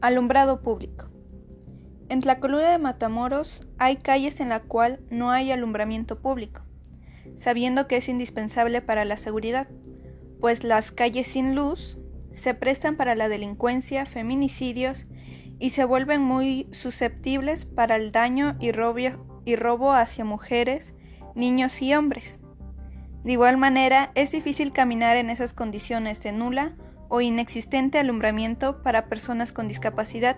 Alumbrado público. En Tlacolula de Matamoros hay calles en la cual no hay alumbramiento público, sabiendo que es indispensable para la seguridad, pues las calles sin luz se prestan para la delincuencia, feminicidios y se vuelven muy susceptibles para el daño y y robo hacia mujeres, niños y hombres. De igual manera, es difícil caminar en esas condiciones de nula o inexistente alumbramiento para personas con discapacidad.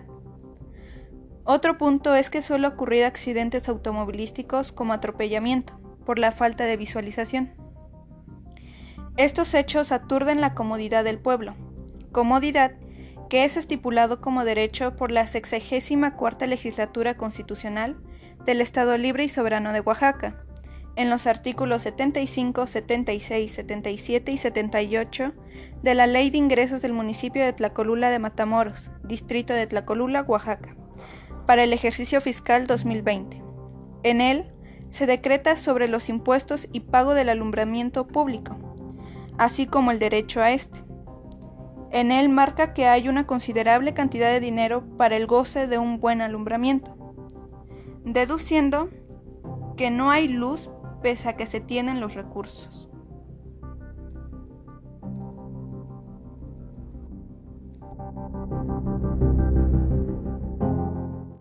Otro punto es que suele ocurrir accidentes automovilísticos como atropellamiento, por la falta de visualización. Estos hechos aturden la comodidad del pueblo, comodidad que es estipulado como derecho por la 64 legislatura constitucional del Estado Libre y Soberano de Oaxaca, en los artículos 75, 76, 77 y 78 de la Ley de Ingresos del municipio de Tlacolula de Matamoros, distrito de Tlacolula, Oaxaca, para el ejercicio fiscal 2020. En él se decreta sobre los impuestos y pago del alumbramiento público, así como el derecho a este. En él marca que hay una considerable cantidad de dinero para el goce de un buen alumbramiento, deduciendo que no hay luz pese a que se tienen los recursos.